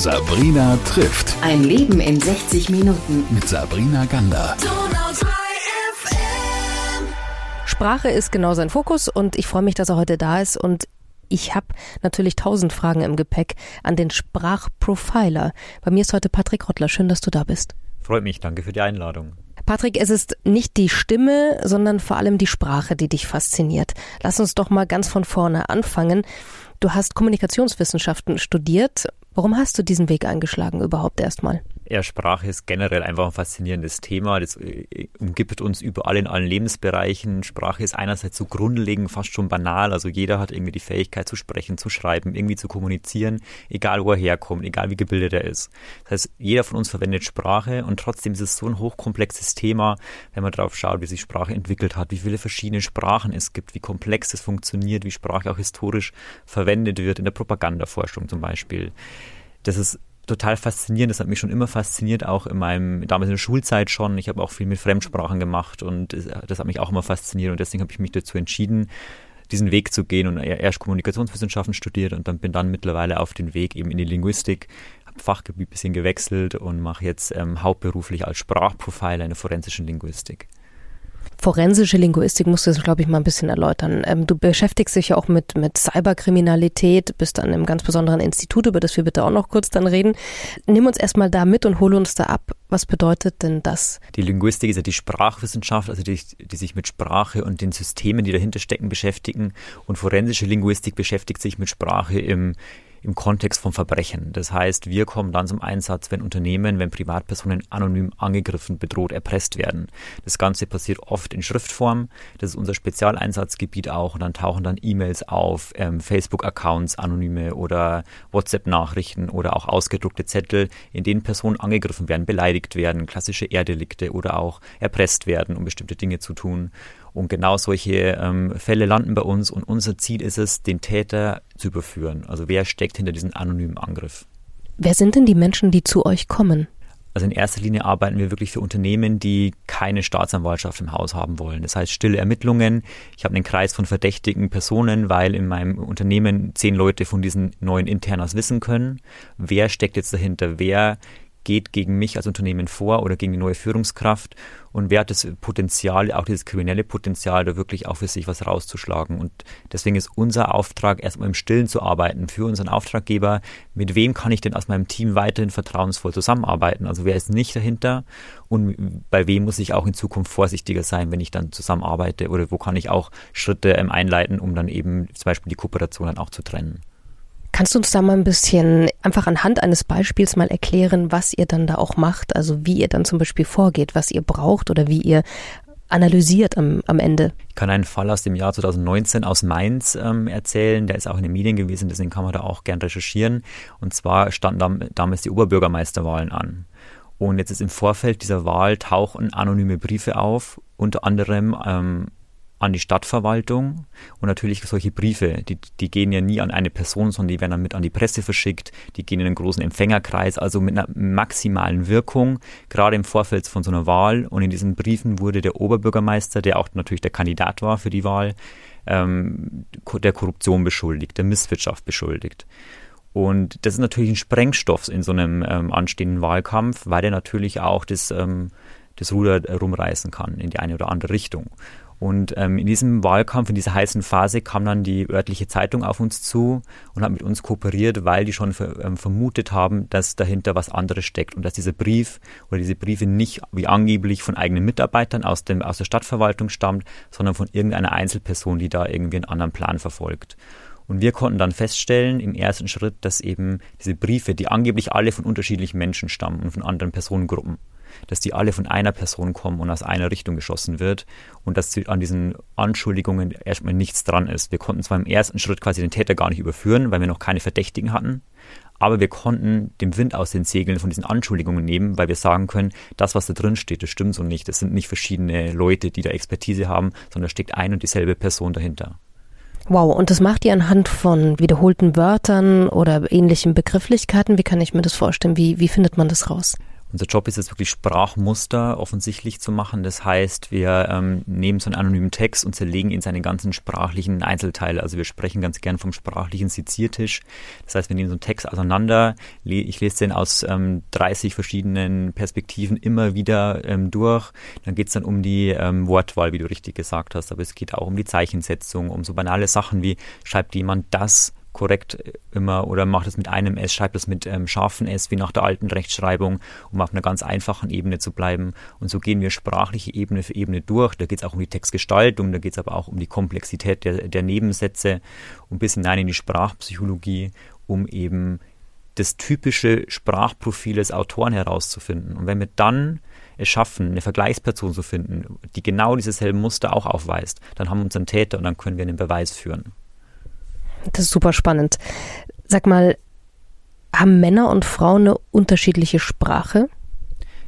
Sabrina trifft. Ein Leben in 60 Minuten. Mit Sabrina Gander. Sprache ist genau sein Fokus und ich freue mich, dass er heute da ist und ich habe natürlich tausend Fragen im Gepäck an den Sprachprofiler. Bei mir ist heute Patrick Rottler. Schön, dass du da bist. Freut mich, danke für die Einladung. Patrick, es ist nicht die Stimme, sondern vor allem die Sprache, die dich fasziniert. Lass uns doch mal ganz von vorne anfangen. Du hast Kommunikationswissenschaften studiert. Warum hast du diesen Weg eingeschlagen überhaupt erstmal? Ja, Sprache ist generell einfach ein faszinierendes Thema. Das äh, umgibt uns überall in allen Lebensbereichen. Sprache ist einerseits so grundlegend, fast schon banal. Also jeder hat irgendwie die Fähigkeit zu sprechen, zu schreiben, irgendwie zu kommunizieren, egal wo er herkommt, egal wie gebildet er ist. Das heißt, jeder von uns verwendet Sprache und trotzdem ist es so ein hochkomplexes Thema, wenn man darauf schaut, wie sich Sprache entwickelt hat, wie viele verschiedene Sprachen es gibt, wie komplex es funktioniert, wie Sprache auch historisch verwendet wird, in der Propagandaforschung zum Beispiel. Das ist total faszinierend. Das hat mich schon immer fasziniert, auch in meinem, damals in der Schulzeit schon. Ich habe auch viel mit Fremdsprachen gemacht und das hat mich auch immer fasziniert und deswegen habe ich mich dazu entschieden, diesen Weg zu gehen und erst Kommunikationswissenschaften studiert und dann bin dann mittlerweile auf den Weg eben in die Linguistik, habe Fachgebiet ein bisschen gewechselt und mache jetzt ähm, hauptberuflich als Sprachprofiler in der forensischen Linguistik. Forensische Linguistik musst du das, glaube ich, mal ein bisschen erläutern. Ähm, du beschäftigst dich ja auch mit, mit Cyberkriminalität, bist an einem ganz besonderen Institut, über das wir bitte auch noch kurz dann reden. Nimm uns erstmal da mit und hole uns da ab. Was bedeutet denn das? Die Linguistik ist ja die Sprachwissenschaft, also die, die sich mit Sprache und den Systemen, die dahinter stecken, beschäftigen. Und forensische Linguistik beschäftigt sich mit Sprache im im Kontext von Verbrechen. Das heißt, wir kommen dann zum Einsatz, wenn Unternehmen, wenn Privatpersonen anonym angegriffen, bedroht, erpresst werden. Das Ganze passiert oft in Schriftform. Das ist unser Spezialeinsatzgebiet auch. Und dann tauchen dann E-Mails auf, ähm, Facebook-Accounts, anonyme oder WhatsApp-Nachrichten oder auch ausgedruckte Zettel, in denen Personen angegriffen werden, beleidigt werden, klassische Erdelikte oder auch erpresst werden, um bestimmte Dinge zu tun. Und genau solche ähm, Fälle landen bei uns und unser Ziel ist es, den Täter zu überführen. Also wer steckt hinter diesem anonymen Angriff? Wer sind denn die Menschen, die zu euch kommen? Also in erster Linie arbeiten wir wirklich für Unternehmen, die keine Staatsanwaltschaft im Haus haben wollen. Das heißt stille Ermittlungen. Ich habe einen Kreis von verdächtigen Personen, weil in meinem Unternehmen zehn Leute von diesen neuen Internas wissen können. Wer steckt jetzt dahinter? Wer geht gegen mich als Unternehmen vor oder gegen die neue Führungskraft und wer hat das Potenzial, auch dieses kriminelle Potenzial, da wirklich auch für sich was rauszuschlagen. Und deswegen ist unser Auftrag, erstmal im Stillen zu arbeiten für unseren Auftraggeber. Mit wem kann ich denn aus meinem Team weiterhin vertrauensvoll zusammenarbeiten? Also wer ist nicht dahinter und bei wem muss ich auch in Zukunft vorsichtiger sein, wenn ich dann zusammenarbeite oder wo kann ich auch Schritte ähm, einleiten, um dann eben zum Beispiel die Kooperation dann auch zu trennen. Kannst du uns da mal ein bisschen einfach anhand eines Beispiels mal erklären, was ihr dann da auch macht? Also wie ihr dann zum Beispiel vorgeht, was ihr braucht oder wie ihr analysiert am, am Ende? Ich kann einen Fall aus dem Jahr 2019 aus Mainz ähm, erzählen. Der ist auch in den Medien gewesen, deswegen kann man da auch gern recherchieren. Und zwar standen damals die Oberbürgermeisterwahlen an. Und jetzt ist im Vorfeld dieser Wahl tauchen anonyme Briefe auf, unter anderem ähm, an die Stadtverwaltung und natürlich solche Briefe, die, die gehen ja nie an eine Person, sondern die werden dann mit an die Presse verschickt, die gehen in einen großen Empfängerkreis, also mit einer maximalen Wirkung, gerade im Vorfeld von so einer Wahl. Und in diesen Briefen wurde der Oberbürgermeister, der auch natürlich der Kandidat war für die Wahl, ähm, der Korruption beschuldigt, der Misswirtschaft beschuldigt. Und das ist natürlich ein Sprengstoff in so einem ähm, anstehenden Wahlkampf, weil er natürlich auch das, ähm, das Ruder rumreißen kann in die eine oder andere Richtung. Und ähm, in diesem Wahlkampf, in dieser heißen Phase, kam dann die örtliche Zeitung auf uns zu und hat mit uns kooperiert, weil die schon ver, ähm, vermutet haben, dass dahinter was anderes steckt und dass dieser Brief oder diese Briefe nicht wie angeblich von eigenen Mitarbeitern aus, dem, aus der Stadtverwaltung stammt, sondern von irgendeiner Einzelperson, die da irgendwie einen anderen Plan verfolgt. Und wir konnten dann feststellen im ersten Schritt, dass eben diese Briefe, die angeblich alle von unterschiedlichen Menschen stammen und von anderen Personengruppen, dass die alle von einer Person kommen und aus einer Richtung geschossen wird und dass an diesen Anschuldigungen erstmal nichts dran ist. Wir konnten zwar im ersten Schritt quasi den Täter gar nicht überführen, weil wir noch keine Verdächtigen hatten, aber wir konnten den Wind aus den Segeln von diesen Anschuldigungen nehmen, weil wir sagen können, das, was da drin steht, das stimmt so nicht. Das sind nicht verschiedene Leute, die da Expertise haben, sondern da steckt ein und dieselbe Person dahinter. Wow, und das macht ihr anhand von wiederholten Wörtern oder ähnlichen Begrifflichkeiten? Wie kann ich mir das vorstellen? Wie, wie findet man das raus? Unser Job ist es wirklich Sprachmuster offensichtlich zu machen. Das heißt, wir ähm, nehmen so einen anonymen Text und zerlegen ihn seine ganzen sprachlichen Einzelteile. Also wir sprechen ganz gern vom sprachlichen Seziertisch. Das heißt, wir nehmen so einen Text auseinander. Ich lese den aus ähm, 30 verschiedenen Perspektiven immer wieder ähm, durch. Dann geht es dann um die ähm, Wortwahl, wie du richtig gesagt hast. Aber es geht auch um die Zeichensetzung, um so banale Sachen wie schreibt jemand das korrekt immer oder macht es mit einem S, schreibt es mit ähm, scharfen S wie nach der alten Rechtschreibung, um auf einer ganz einfachen Ebene zu bleiben. Und so gehen wir sprachliche Ebene für Ebene durch. Da geht es auch um die Textgestaltung, da geht es aber auch um die Komplexität der, der Nebensätze und bis hinein in die Sprachpsychologie, um eben das typische Sprachprofil des Autoren herauszufinden. Und wenn wir dann es schaffen, eine Vergleichsperson zu finden, die genau dieses selbe Muster auch aufweist, dann haben wir unseren Täter und dann können wir einen Beweis führen. Das ist super spannend. Sag mal, haben Männer und Frauen eine unterschiedliche Sprache?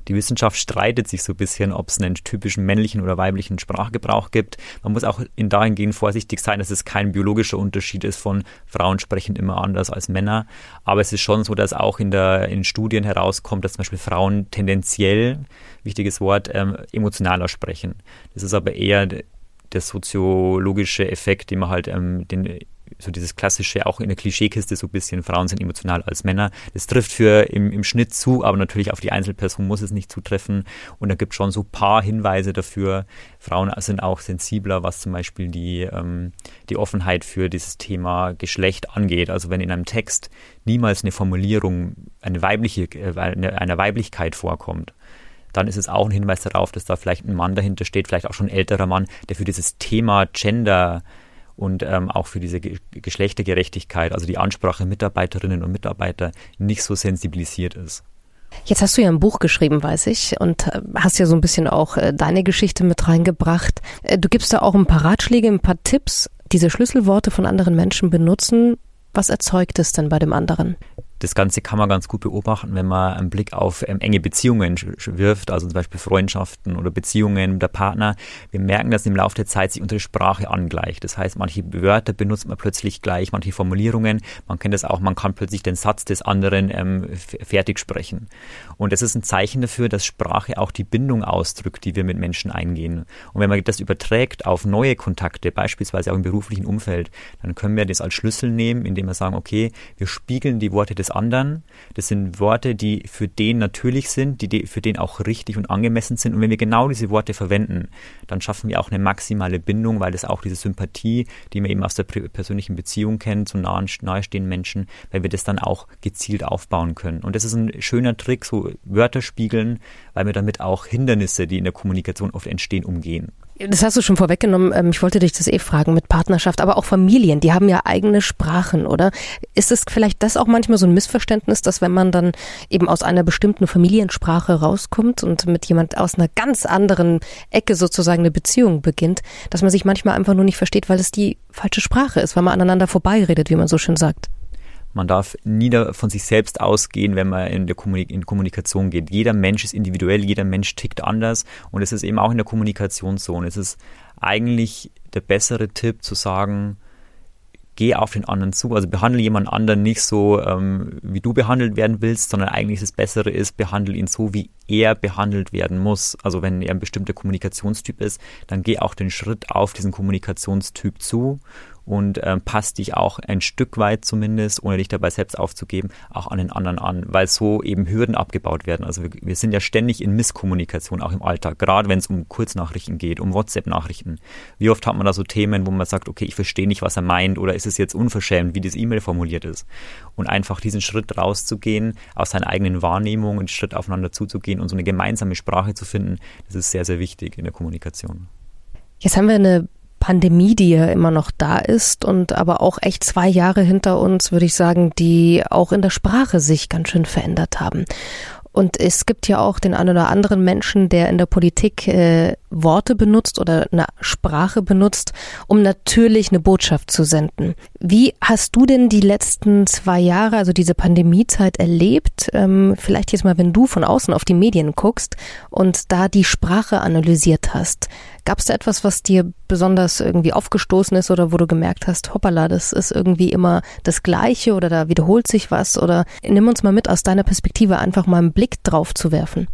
Die Wissenschaft streitet sich so ein bisschen, ob es einen typischen männlichen oder weiblichen Sprachgebrauch gibt. Man muss auch in dahingehend vorsichtig sein, dass es kein biologischer Unterschied ist von Frauen sprechen immer anders als Männer. Aber es ist schon so, dass auch in, der, in Studien herauskommt, dass zum Beispiel Frauen tendenziell, wichtiges Wort, ähm, emotionaler sprechen. Das ist aber eher der soziologische Effekt, den man halt ähm, den so dieses klassische, auch in der Klischeekiste so ein bisschen, Frauen sind emotional als Männer. Das trifft für im, im Schnitt zu, aber natürlich auf die Einzelperson muss es nicht zutreffen. Und da gibt es schon so ein paar Hinweise dafür. Frauen sind auch sensibler, was zum Beispiel die, ähm, die Offenheit für dieses Thema Geschlecht angeht. Also wenn in einem Text niemals eine Formulierung eine weibliche, äh, eine, einer Weiblichkeit vorkommt, dann ist es auch ein Hinweis darauf, dass da vielleicht ein Mann dahinter steht, vielleicht auch schon ein älterer Mann, der für dieses Thema Gender und ähm, auch für diese Ge Geschlechtergerechtigkeit, also die Ansprache Mitarbeiterinnen und Mitarbeiter, nicht so sensibilisiert ist. Jetzt hast du ja ein Buch geschrieben, weiß ich, und äh, hast ja so ein bisschen auch äh, deine Geschichte mit reingebracht. Äh, du gibst da auch ein paar Ratschläge, ein paar Tipps, diese Schlüsselworte von anderen Menschen benutzen. Was erzeugt es denn bei dem anderen? Das Ganze kann man ganz gut beobachten, wenn man einen Blick auf ähm, enge Beziehungen wirft, also zum Beispiel Freundschaften oder Beziehungen mit der Partner. Wir merken, dass im Laufe der Zeit sich unsere Sprache angleicht. Das heißt, manche Wörter benutzt man plötzlich gleich, manche Formulierungen. Man kennt das auch, man kann plötzlich den Satz des anderen ähm, fertig sprechen. Und das ist ein Zeichen dafür, dass Sprache auch die Bindung ausdrückt, die wir mit Menschen eingehen. Und wenn man das überträgt auf neue Kontakte, beispielsweise auch im beruflichen Umfeld, dann können wir das als Schlüssel nehmen, indem wir sagen, okay, wir spiegeln die Worte des anderen. Das sind Worte, die für den natürlich sind, die für den auch richtig und angemessen sind. Und wenn wir genau diese Worte verwenden, dann schaffen wir auch eine maximale Bindung, weil das auch diese Sympathie, die man eben aus der persönlichen Beziehung kennt, zu nahen, nahestehenden Menschen, weil wir das dann auch gezielt aufbauen können. Und das ist ein schöner Trick, so Wörter spiegeln, weil wir damit auch Hindernisse, die in der Kommunikation oft entstehen, umgehen. Das hast du schon vorweggenommen. Ähm, ich wollte dich das eh fragen mit Partnerschaft, aber auch Familien, die haben ja eigene Sprachen, oder? Ist es vielleicht das auch manchmal so ein Missverständnis, dass wenn man dann eben aus einer bestimmten Familiensprache rauskommt und mit jemand aus einer ganz anderen Ecke sozusagen eine Beziehung beginnt, dass man sich manchmal einfach nur nicht versteht, weil es die falsche Sprache ist, weil man aneinander vorbeiredet, wie man so schön sagt? Man darf nie von sich selbst ausgehen, wenn man in, der Kommunik in Kommunikation geht. Jeder Mensch ist individuell, jeder Mensch tickt anders und es ist eben auch in der Kommunikationszone. Es ist eigentlich der bessere Tipp zu sagen, geh auf den anderen zu. Also behandle jemand anderen nicht so, ähm, wie du behandelt werden willst, sondern eigentlich das Bessere ist, behandle ihn so, wie er behandelt werden muss. Also wenn er ein bestimmter Kommunikationstyp ist, dann geh auch den Schritt auf diesen Kommunikationstyp zu und ähm, passt dich auch ein Stück weit zumindest, ohne dich dabei selbst aufzugeben, auch an den anderen an, weil so eben Hürden abgebaut werden. Also wir, wir sind ja ständig in Misskommunikation, auch im Alltag, gerade wenn es um Kurznachrichten geht, um WhatsApp-Nachrichten. Wie oft hat man da so Themen, wo man sagt, okay, ich verstehe nicht, was er meint oder ist es jetzt unverschämt, wie das E-Mail formuliert ist. Und einfach diesen Schritt rauszugehen, aus seiner eigenen Wahrnehmung, einen Schritt aufeinander zuzugehen und so eine gemeinsame Sprache zu finden, das ist sehr, sehr wichtig in der Kommunikation. Jetzt haben wir eine Pandemie, die ja immer noch da ist und aber auch echt zwei Jahre hinter uns, würde ich sagen, die auch in der Sprache sich ganz schön verändert haben. Und es gibt ja auch den einen oder anderen Menschen, der in der Politik äh, Worte benutzt oder eine Sprache benutzt, um natürlich eine Botschaft zu senden. Wie hast du denn die letzten zwei Jahre, also diese Pandemiezeit erlebt? Ähm, vielleicht jetzt mal, wenn du von außen auf die Medien guckst und da die Sprache analysiert hast. Gab es da etwas, was dir besonders irgendwie aufgestoßen ist oder wo du gemerkt hast, hoppala, das ist irgendwie immer das Gleiche oder da wiederholt sich was? Oder nimm uns mal mit aus deiner Perspektive einfach mal einen Blick drauf zu werfen.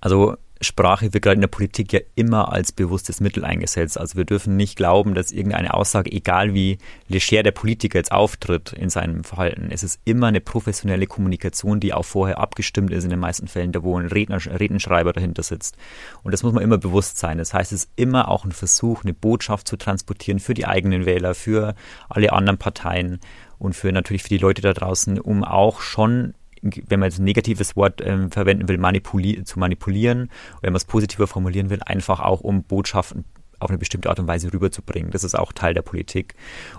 Also Sprache wird gerade in der Politik ja immer als bewusstes Mittel eingesetzt. Also wir dürfen nicht glauben, dass irgendeine Aussage, egal wie leger der Politiker jetzt auftritt in seinem Verhalten, es ist immer eine professionelle Kommunikation, die auch vorher abgestimmt ist in den meisten Fällen, da wo ein Redner, Redenschreiber dahinter sitzt. Und das muss man immer bewusst sein. Das heißt, es ist immer auch ein Versuch, eine Botschaft zu transportieren für die eigenen Wähler, für alle anderen Parteien und für natürlich für die Leute da draußen, um auch schon wenn man jetzt ein negatives Wort ähm, verwenden will, manipuli zu manipulieren, wenn man es positiver formulieren will, einfach auch um Botschaften auf eine bestimmte Art und Weise rüberzubringen. Das ist auch Teil der Politik.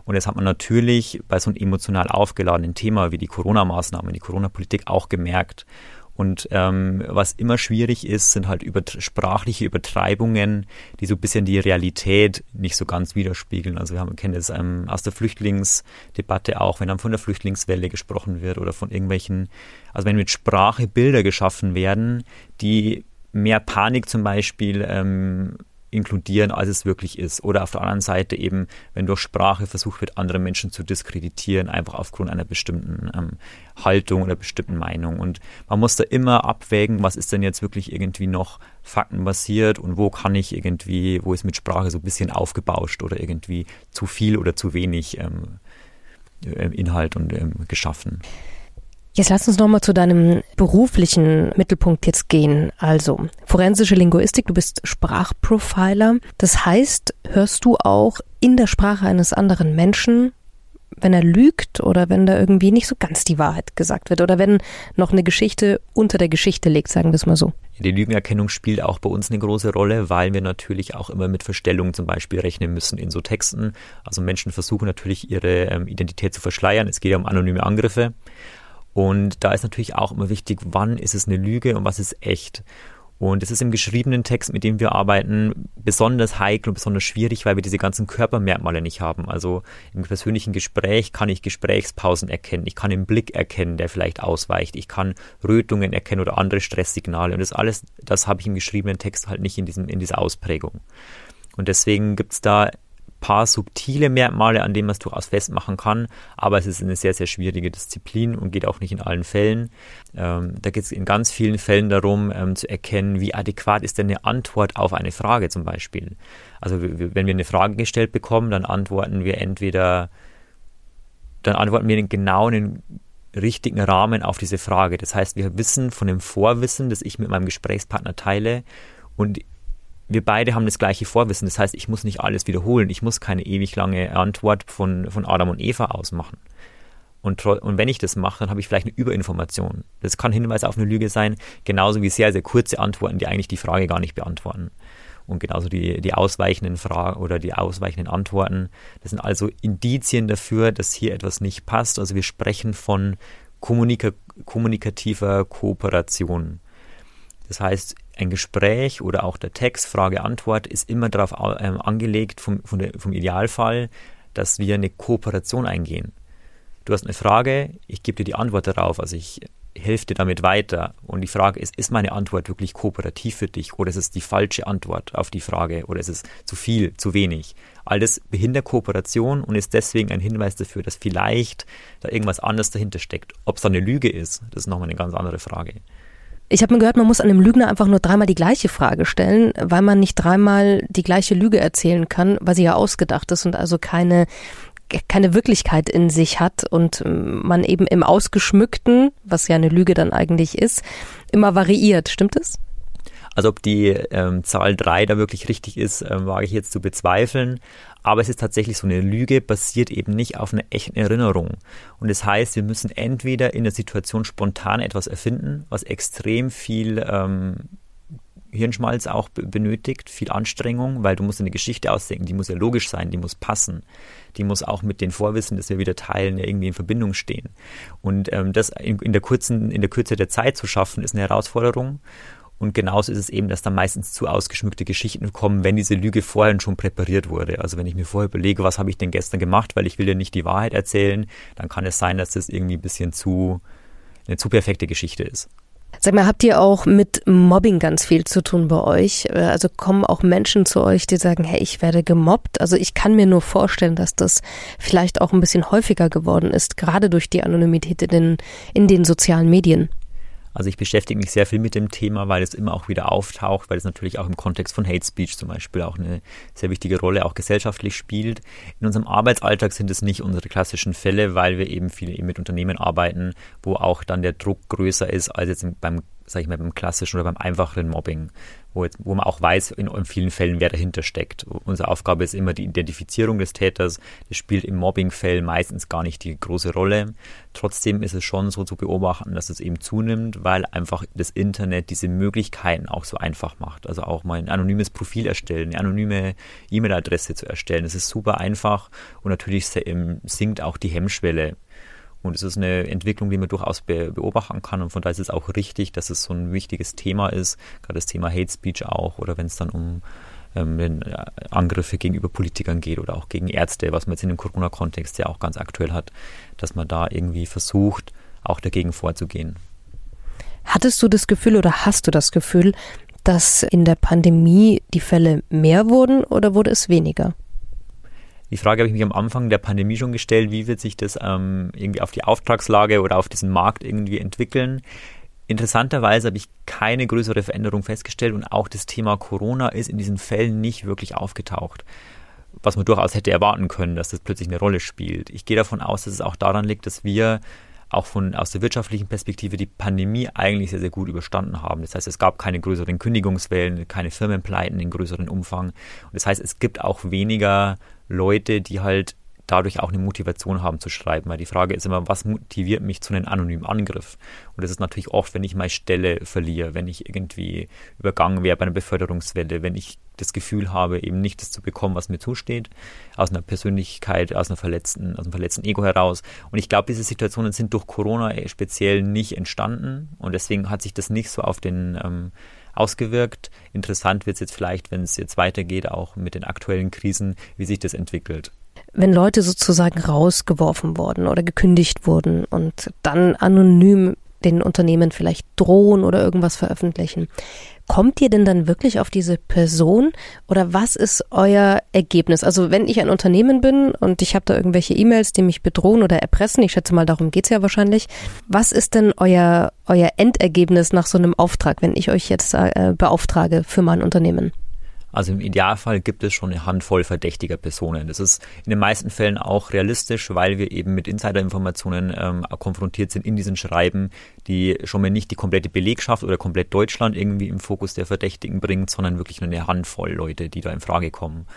Und das hat man natürlich bei so einem emotional aufgeladenen Thema wie die Corona-Maßnahmen, die Corona-Politik auch gemerkt. Und ähm, was immer schwierig ist, sind halt über, sprachliche Übertreibungen, die so ein bisschen die Realität nicht so ganz widerspiegeln. Also wir haben, kennen das ähm, aus der Flüchtlingsdebatte auch, wenn dann von der Flüchtlingswelle gesprochen wird oder von irgendwelchen, also wenn mit Sprache Bilder geschaffen werden, die mehr Panik zum Beispiel ähm, inkludieren, als es wirklich ist. Oder auf der anderen Seite eben, wenn durch Sprache versucht wird, andere Menschen zu diskreditieren, einfach aufgrund einer bestimmten ähm, Haltung oder bestimmten Meinung. Und man muss da immer abwägen, was ist denn jetzt wirklich irgendwie noch faktenbasiert und wo kann ich irgendwie, wo ist mit Sprache so ein bisschen aufgebauscht oder irgendwie zu viel oder zu wenig ähm, äh, Inhalt und ähm, geschaffen. Jetzt lass uns nochmal zu deinem beruflichen Mittelpunkt jetzt gehen. Also forensische Linguistik, du bist Sprachprofiler. Das heißt, hörst du auch in der Sprache eines anderen Menschen, wenn er lügt oder wenn da irgendwie nicht so ganz die Wahrheit gesagt wird oder wenn noch eine Geschichte unter der Geschichte liegt, sagen wir es mal so. Die Lügenerkennung spielt auch bei uns eine große Rolle, weil wir natürlich auch immer mit Verstellungen zum Beispiel rechnen müssen in so Texten. Also Menschen versuchen natürlich ihre ähm, Identität zu verschleiern. Es geht ja um anonyme Angriffe. Und da ist natürlich auch immer wichtig, wann ist es eine Lüge und was ist echt. Und es ist im geschriebenen Text, mit dem wir arbeiten, besonders heikel und besonders schwierig, weil wir diese ganzen Körpermerkmale nicht haben. Also im persönlichen Gespräch kann ich Gesprächspausen erkennen, ich kann den Blick erkennen, der vielleicht ausweicht, ich kann Rötungen erkennen oder andere Stresssignale. Und das alles, das habe ich im geschriebenen Text halt nicht in, diesem, in dieser Ausprägung. Und deswegen gibt es da paar subtile Merkmale, an denen man es durchaus festmachen kann, aber es ist eine sehr, sehr schwierige Disziplin und geht auch nicht in allen Fällen. Ähm, da geht es in ganz vielen Fällen darum, ähm, zu erkennen, wie adäquat ist denn eine Antwort auf eine Frage zum Beispiel. Also wenn wir eine Frage gestellt bekommen, dann antworten wir entweder, dann antworten wir den genauen richtigen Rahmen auf diese Frage. Das heißt, wir wissen von dem Vorwissen, das ich mit meinem Gesprächspartner teile und wir beide haben das gleiche Vorwissen. Das heißt, ich muss nicht alles wiederholen. Ich muss keine ewig lange Antwort von, von Adam und Eva ausmachen. Und, und wenn ich das mache, dann habe ich vielleicht eine Überinformation. Das kann Hinweis auf eine Lüge sein, genauso wie sehr, sehr kurze Antworten, die eigentlich die Frage gar nicht beantworten. Und genauso die, die ausweichenden Fragen oder die ausweichenden Antworten. Das sind also Indizien dafür, dass hier etwas nicht passt. Also wir sprechen von kommunika kommunikativer Kooperation. Das heißt, ein Gespräch oder auch der Text, Frage, Antwort ist immer darauf ähm, angelegt vom, vom Idealfall, dass wir eine Kooperation eingehen. Du hast eine Frage, ich gebe dir die Antwort darauf, also ich helfe dir damit weiter. Und die Frage ist, ist meine Antwort wirklich kooperativ für dich oder ist es die falsche Antwort auf die Frage oder ist es zu viel, zu wenig? All das behindert Kooperation und ist deswegen ein Hinweis dafür, dass vielleicht da irgendwas anderes dahinter steckt. Ob es eine Lüge ist, das ist nochmal eine ganz andere Frage. Ich habe mir gehört, man muss einem Lügner einfach nur dreimal die gleiche Frage stellen, weil man nicht dreimal die gleiche Lüge erzählen kann, weil sie ja ausgedacht ist und also keine keine Wirklichkeit in sich hat und man eben im Ausgeschmückten, was ja eine Lüge dann eigentlich ist, immer variiert. Stimmt es? Also ob die ähm, Zahl 3 da wirklich richtig ist, ähm, wage ich jetzt zu bezweifeln. Aber es ist tatsächlich so eine Lüge, basiert eben nicht auf einer echten Erinnerung. Und das heißt, wir müssen entweder in der Situation spontan etwas erfinden, was extrem viel ähm, Hirnschmalz auch benötigt, viel Anstrengung, weil du musst eine Geschichte ausdenken, die muss ja logisch sein, die muss passen, die muss auch mit den Vorwissen, das wir wieder teilen, irgendwie in Verbindung stehen. Und ähm, das in, in, der kurzen, in der Kürze der Zeit zu schaffen, ist eine Herausforderung. Und genauso ist es eben, dass da meistens zu ausgeschmückte Geschichten kommen, wenn diese Lüge vorher schon präpariert wurde. Also wenn ich mir vorher überlege, was habe ich denn gestern gemacht, weil ich will ja nicht die Wahrheit erzählen, dann kann es sein, dass das irgendwie ein bisschen zu, eine zu perfekte Geschichte ist. Sag mal, habt ihr auch mit Mobbing ganz viel zu tun bei euch? Also kommen auch Menschen zu euch, die sagen, hey, ich werde gemobbt? Also ich kann mir nur vorstellen, dass das vielleicht auch ein bisschen häufiger geworden ist, gerade durch die Anonymität in den, in den sozialen Medien. Also ich beschäftige mich sehr viel mit dem Thema, weil es immer auch wieder auftaucht, weil es natürlich auch im Kontext von Hate Speech zum Beispiel auch eine sehr wichtige Rolle auch gesellschaftlich spielt. In unserem Arbeitsalltag sind es nicht unsere klassischen Fälle, weil wir eben viel eben mit Unternehmen arbeiten, wo auch dann der Druck größer ist als jetzt beim sag ich mal, beim klassischen oder beim einfacheren Mobbing, wo, jetzt, wo man auch weiß in, in, vielen Fällen, wer dahinter steckt. Unsere Aufgabe ist immer die Identifizierung des Täters. Das spielt im Mobbingfall meistens gar nicht die große Rolle. Trotzdem ist es schon so zu beobachten, dass es eben zunimmt, weil einfach das Internet diese Möglichkeiten auch so einfach macht. Also auch mal ein anonymes Profil erstellen, eine anonyme E-Mail-Adresse zu erstellen. Das ist super einfach und natürlich sinkt auch die Hemmschwelle und es ist eine Entwicklung, die man durchaus be beobachten kann. Und von daher ist es auch richtig, dass es so ein wichtiges Thema ist, gerade das Thema Hate Speech auch, oder wenn es dann um ähm, äh, Angriffe gegenüber Politikern geht oder auch gegen Ärzte, was man jetzt in dem Corona-Kontext ja auch ganz aktuell hat, dass man da irgendwie versucht, auch dagegen vorzugehen. Hattest du das Gefühl oder hast du das Gefühl, dass in der Pandemie die Fälle mehr wurden oder wurde es weniger? Die Frage habe ich mich am Anfang der Pandemie schon gestellt, wie wird sich das ähm, irgendwie auf die Auftragslage oder auf diesen Markt irgendwie entwickeln. Interessanterweise habe ich keine größere Veränderung festgestellt und auch das Thema Corona ist in diesen Fällen nicht wirklich aufgetaucht. Was man durchaus hätte erwarten können, dass das plötzlich eine Rolle spielt. Ich gehe davon aus, dass es auch daran liegt, dass wir auch von, aus der wirtschaftlichen Perspektive die Pandemie eigentlich sehr, sehr gut überstanden haben. Das heißt, es gab keine größeren Kündigungswellen, keine Firmenpleiten in größeren Umfang. Und das heißt, es gibt auch weniger Leute, die halt dadurch auch eine Motivation haben zu schreiben. Weil die Frage ist immer, was motiviert mich zu einem anonymen Angriff? Und das ist natürlich oft, wenn ich meine Stelle verliere, wenn ich irgendwie übergangen wäre bei einer Beförderungswelle, wenn ich das Gefühl habe, eben nicht das zu bekommen, was mir zusteht, aus einer Persönlichkeit, aus einer verletzten, aus einem verletzten Ego heraus. Und ich glaube, diese Situationen sind durch Corona speziell nicht entstanden und deswegen hat sich das nicht so auf den ähm, ausgewirkt. Interessant wird es jetzt vielleicht, wenn es jetzt weitergeht, auch mit den aktuellen Krisen, wie sich das entwickelt wenn Leute sozusagen rausgeworfen wurden oder gekündigt wurden und dann anonym den Unternehmen vielleicht drohen oder irgendwas veröffentlichen. Kommt ihr denn dann wirklich auf diese Person oder was ist euer Ergebnis? Also wenn ich ein Unternehmen bin und ich habe da irgendwelche E-Mails, die mich bedrohen oder erpressen, ich schätze mal, darum geht's ja wahrscheinlich, was ist denn euer, euer Endergebnis nach so einem Auftrag, wenn ich euch jetzt äh, beauftrage für mein Unternehmen? Also im Idealfall gibt es schon eine Handvoll verdächtiger Personen. Das ist in den meisten Fällen auch realistisch, weil wir eben mit Insiderinformationen ähm, konfrontiert sind in diesen Schreiben, die schon mal nicht die komplette Belegschaft oder komplett Deutschland irgendwie im Fokus der Verdächtigen bringt, sondern wirklich nur eine Handvoll Leute, die da in Frage kommen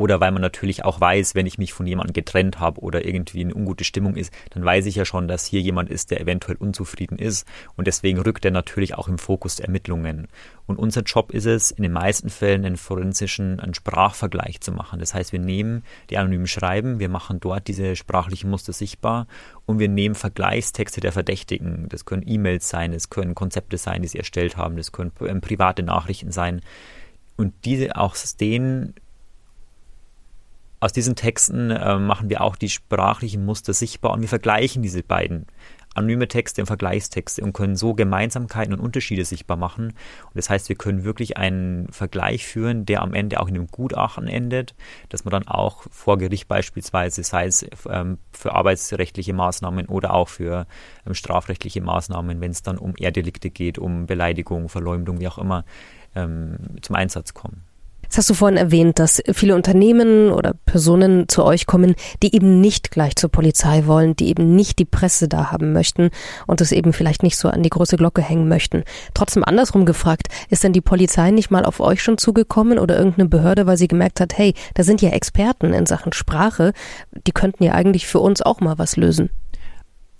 oder weil man natürlich auch weiß, wenn ich mich von jemandem getrennt habe oder irgendwie eine ungute Stimmung ist, dann weiß ich ja schon, dass hier jemand ist, der eventuell unzufrieden ist und deswegen rückt er natürlich auch im Fokus der Ermittlungen. Und unser Job ist es, in den meisten Fällen einen forensischen einen Sprachvergleich zu machen. Das heißt, wir nehmen die anonymen Schreiben, wir machen dort diese sprachlichen Muster sichtbar und wir nehmen Vergleichstexte der Verdächtigen. Das können E-Mails sein, das können Konzepte sein, die sie erstellt haben, das können ähm, private Nachrichten sein. Und diese aus denen aus diesen Texten äh, machen wir auch die sprachlichen Muster sichtbar und wir vergleichen diese beiden anonyme Texte und Vergleichstexte und können so Gemeinsamkeiten und Unterschiede sichtbar machen. Und das heißt, wir können wirklich einen Vergleich führen, der am Ende auch in einem Gutachten endet, dass man dann auch vor Gericht beispielsweise, sei es ähm, für arbeitsrechtliche Maßnahmen oder auch für ähm, strafrechtliche Maßnahmen, wenn es dann um Erdelikte geht, um Beleidigung, Verleumdung, wie auch immer, ähm, zum Einsatz kommen. Das hast du vorhin erwähnt, dass viele Unternehmen oder Personen zu euch kommen, die eben nicht gleich zur Polizei wollen, die eben nicht die Presse da haben möchten und es eben vielleicht nicht so an die große Glocke hängen möchten. Trotzdem andersrum gefragt, ist denn die Polizei nicht mal auf euch schon zugekommen oder irgendeine Behörde, weil sie gemerkt hat, hey, da sind ja Experten in Sachen Sprache, die könnten ja eigentlich für uns auch mal was lösen?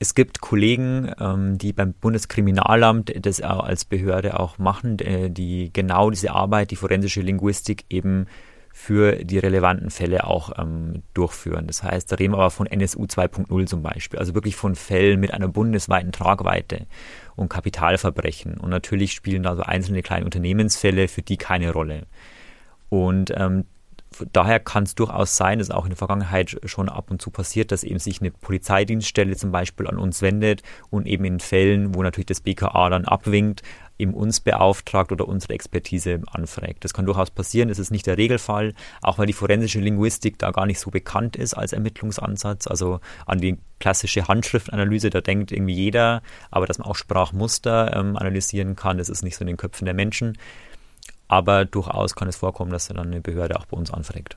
Es gibt Kollegen, ähm, die beim Bundeskriminalamt das als Behörde auch machen, äh, die genau diese Arbeit, die forensische Linguistik eben für die relevanten Fälle auch ähm, durchführen. Das heißt, da reden wir aber von NSU 2.0 zum Beispiel, also wirklich von Fällen mit einer bundesweiten Tragweite und Kapitalverbrechen. Und natürlich spielen da so einzelne kleine Unternehmensfälle für die keine Rolle. Und ähm, daher kann es durchaus sein, dass auch in der Vergangenheit schon ab und zu passiert, dass eben sich eine Polizeidienststelle zum Beispiel an uns wendet und eben in Fällen, wo natürlich das BKA dann abwinkt, eben uns beauftragt oder unsere Expertise anfragt. Das kann durchaus passieren, das ist nicht der Regelfall, auch weil die forensische Linguistik da gar nicht so bekannt ist als Ermittlungsansatz. Also an die klassische Handschriftanalyse, da denkt irgendwie jeder, aber dass man auch Sprachmuster ähm, analysieren kann, das ist nicht so in den Köpfen der Menschen. Aber durchaus kann es vorkommen, dass dann eine Behörde auch bei uns anfragt.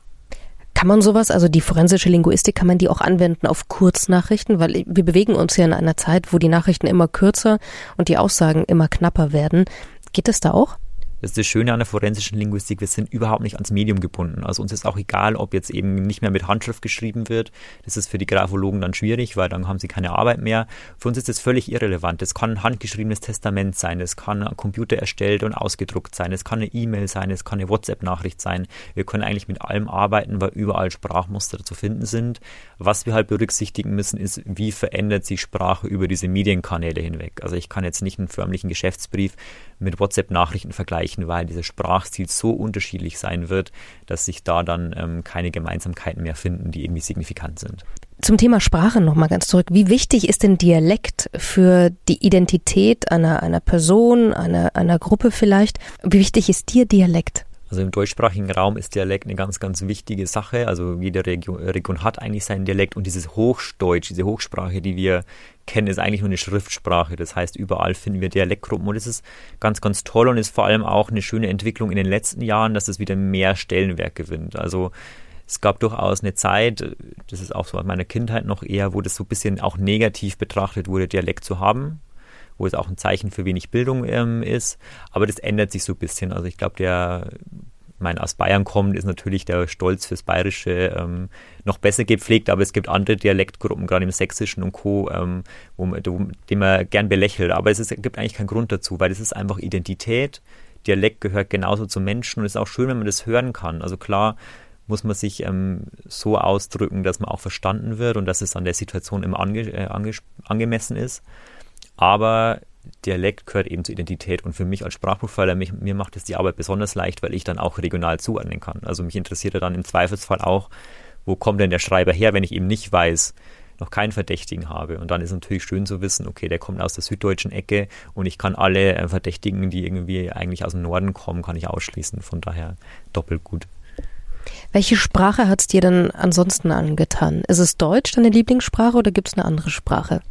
Kann man sowas, also die forensische Linguistik, kann man die auch anwenden auf Kurznachrichten? Weil wir bewegen uns ja in einer Zeit, wo die Nachrichten immer kürzer und die Aussagen immer knapper werden. Geht das da auch? Das ist das Schöne an der forensischen Linguistik, wir sind überhaupt nicht ans Medium gebunden. Also uns ist auch egal, ob jetzt eben nicht mehr mit Handschrift geschrieben wird. Das ist für die Graphologen dann schwierig, weil dann haben sie keine Arbeit mehr. Für uns ist das völlig irrelevant. Das kann ein handgeschriebenes Testament sein, es kann ein Computer erstellt und ausgedruckt sein, es kann eine E-Mail sein, es kann eine WhatsApp-Nachricht sein. Wir können eigentlich mit allem arbeiten, weil überall Sprachmuster zu finden sind. Was wir halt berücksichtigen müssen, ist, wie verändert sich Sprache über diese Medienkanäle hinweg. Also ich kann jetzt nicht einen förmlichen Geschäftsbrief mit WhatsApp-Nachrichten vergleichen, weil dieser Sprachstil so unterschiedlich sein wird, dass sich da dann ähm, keine Gemeinsamkeiten mehr finden, die irgendwie signifikant sind. Zum Thema Sprache nochmal ganz zurück. Wie wichtig ist denn Dialekt für die Identität einer, einer Person, einer, einer Gruppe vielleicht? Wie wichtig ist dir Dialekt? Also im deutschsprachigen Raum ist Dialekt eine ganz, ganz wichtige Sache. Also jede Region, Region hat eigentlich seinen Dialekt und dieses Hochdeutsch, diese Hochsprache, die wir kennen, ist eigentlich nur eine Schriftsprache. Das heißt, überall finden wir Dialektgruppen und das ist ganz, ganz toll und ist vor allem auch eine schöne Entwicklung in den letzten Jahren, dass es wieder mehr Stellenwert gewinnt. Also es gab durchaus eine Zeit, das ist auch so in meiner Kindheit noch eher, wo das so ein bisschen auch negativ betrachtet wurde, Dialekt zu haben wo es auch ein Zeichen für wenig Bildung ähm, ist. Aber das ändert sich so ein bisschen. Also ich glaube, der, mein aus Bayern kommt, ist natürlich der Stolz fürs Bayerische ähm, noch besser gepflegt, aber es gibt andere Dialektgruppen, gerade im Sächsischen und Co., ähm, wo man, den man gern belächelt. Aber es ist, gibt eigentlich keinen Grund dazu, weil es ist einfach Identität. Dialekt gehört genauso zum Menschen und es ist auch schön, wenn man das hören kann. Also klar, muss man sich ähm, so ausdrücken, dass man auch verstanden wird und dass es an der Situation immer ange, äh, ange, angemessen ist. Aber Dialekt gehört eben zur Identität und für mich als Sprachprofiler, mich, mir macht es die Arbeit besonders leicht, weil ich dann auch regional zuordnen kann. Also mich interessiert dann im Zweifelsfall auch, wo kommt denn der Schreiber her, wenn ich eben nicht weiß, noch keinen Verdächtigen habe. Und dann ist natürlich schön zu wissen, okay, der kommt aus der süddeutschen Ecke und ich kann alle äh, Verdächtigen, die irgendwie eigentlich aus dem Norden kommen, kann ich ausschließen. Von daher doppelt gut. Welche Sprache hat es dir dann ansonsten angetan? Ist es Deutsch deine Lieblingssprache oder gibt es eine andere Sprache?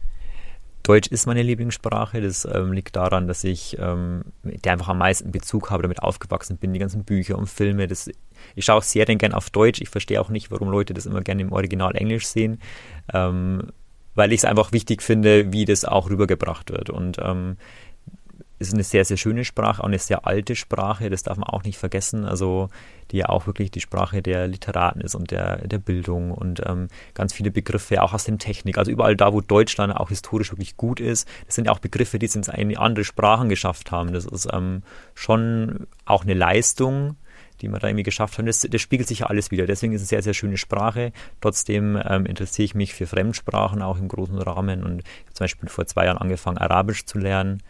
Deutsch ist meine Lieblingssprache. Das ähm, liegt daran, dass ich ähm, der einfach am meisten Bezug habe, damit aufgewachsen bin. Die ganzen Bücher und Filme. Das, ich schaue auch Serien gern auf Deutsch. Ich verstehe auch nicht, warum Leute das immer gerne im Original Englisch sehen. Ähm, weil ich es einfach wichtig finde, wie das auch rübergebracht wird. Und ähm, ist eine sehr, sehr schöne Sprache, auch eine sehr alte Sprache, das darf man auch nicht vergessen, also die ja auch wirklich die Sprache der Literaten ist und der, der Bildung und ähm, ganz viele Begriffe auch aus dem Technik, also überall da, wo Deutschland auch historisch wirklich gut ist, das sind ja auch Begriffe, die es in andere Sprachen geschafft haben, das ist ähm, schon auch eine Leistung, die wir da irgendwie geschafft haben. Das, das, spiegelt sich ja alles wieder. Deswegen ist es eine sehr, sehr schöne Sprache. Trotzdem ähm, interessiere ich mich für Fremdsprachen auch im großen Rahmen und ich habe zum Beispiel vor zwei Jahren angefangen, Arabisch zu lernen.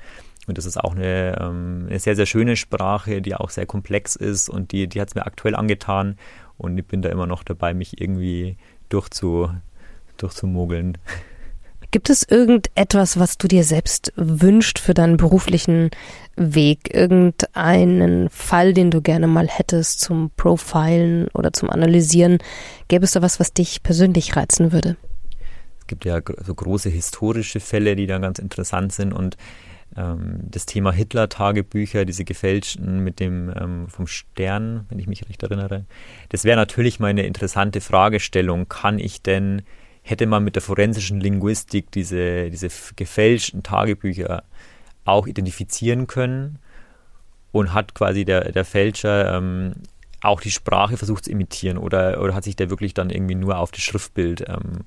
Und das ist auch eine, ähm, eine sehr, sehr schöne Sprache, die auch sehr komplex ist und die, die hat es mir aktuell angetan. Und ich bin da immer noch dabei, mich irgendwie durchzu, durchzumogeln. Gibt es irgendetwas, was du dir selbst wünscht für deinen beruflichen Weg? Irgendeinen Fall, den du gerne mal hättest zum Profilen oder zum Analysieren? Gäbe es da was, was dich persönlich reizen würde? Es gibt ja so große historische Fälle, die da ganz interessant sind und das Thema Hitler-Tagebücher, diese gefälschten mit dem ähm, vom Stern, wenn ich mich recht erinnere. Das wäre natürlich mal eine interessante Fragestellung. Kann ich denn, hätte man mit der forensischen Linguistik diese, diese gefälschten Tagebücher auch identifizieren können? Und hat quasi der, der Fälscher ähm, auch die Sprache versucht zu imitieren oder, oder hat sich der wirklich dann irgendwie nur auf das Schriftbild ähm,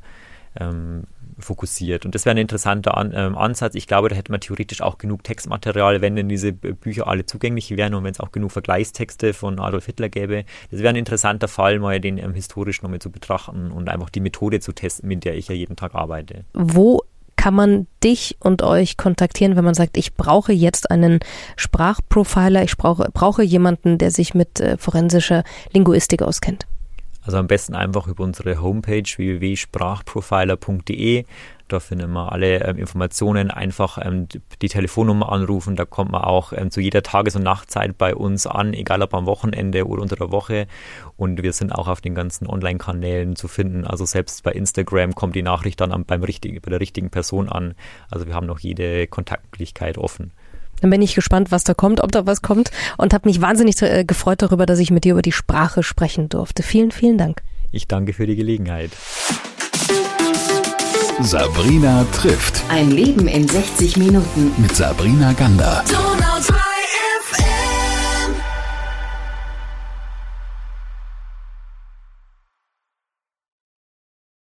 ähm, fokussiert. Und das wäre ein interessanter An ähm, Ansatz. Ich glaube, da hätte man theoretisch auch genug Textmaterial, wenn denn diese Bücher alle zugänglich wären und wenn es auch genug Vergleichstexte von Adolf Hitler gäbe. Das wäre ein interessanter Fall, mal den ähm, historisch nochmal zu betrachten und einfach die Methode zu testen, mit der ich ja jeden Tag arbeite. Wo kann man dich und euch kontaktieren, wenn man sagt, ich brauche jetzt einen Sprachprofiler, ich brauche, brauche jemanden, der sich mit äh, forensischer Linguistik auskennt? Also am besten einfach über unsere Homepage www.sprachprofiler.de. Da finden wir alle ähm, Informationen. Einfach ähm, die Telefonnummer anrufen. Da kommt man auch ähm, zu jeder Tages- und Nachtzeit bei uns an, egal ob am Wochenende oder unter der Woche. Und wir sind auch auf den ganzen Online-Kanälen zu finden. Also selbst bei Instagram kommt die Nachricht dann beim richtigen, bei der richtigen Person an. Also wir haben noch jede Kontaktmöglichkeit offen. Dann bin ich gespannt, was da kommt, ob da was kommt und habe mich wahnsinnig äh, gefreut darüber, dass ich mit dir über die Sprache sprechen durfte. Vielen, vielen Dank. Ich danke für die Gelegenheit. Sabrina trifft. Ein Leben in 60 Minuten. Mit Sabrina Gander.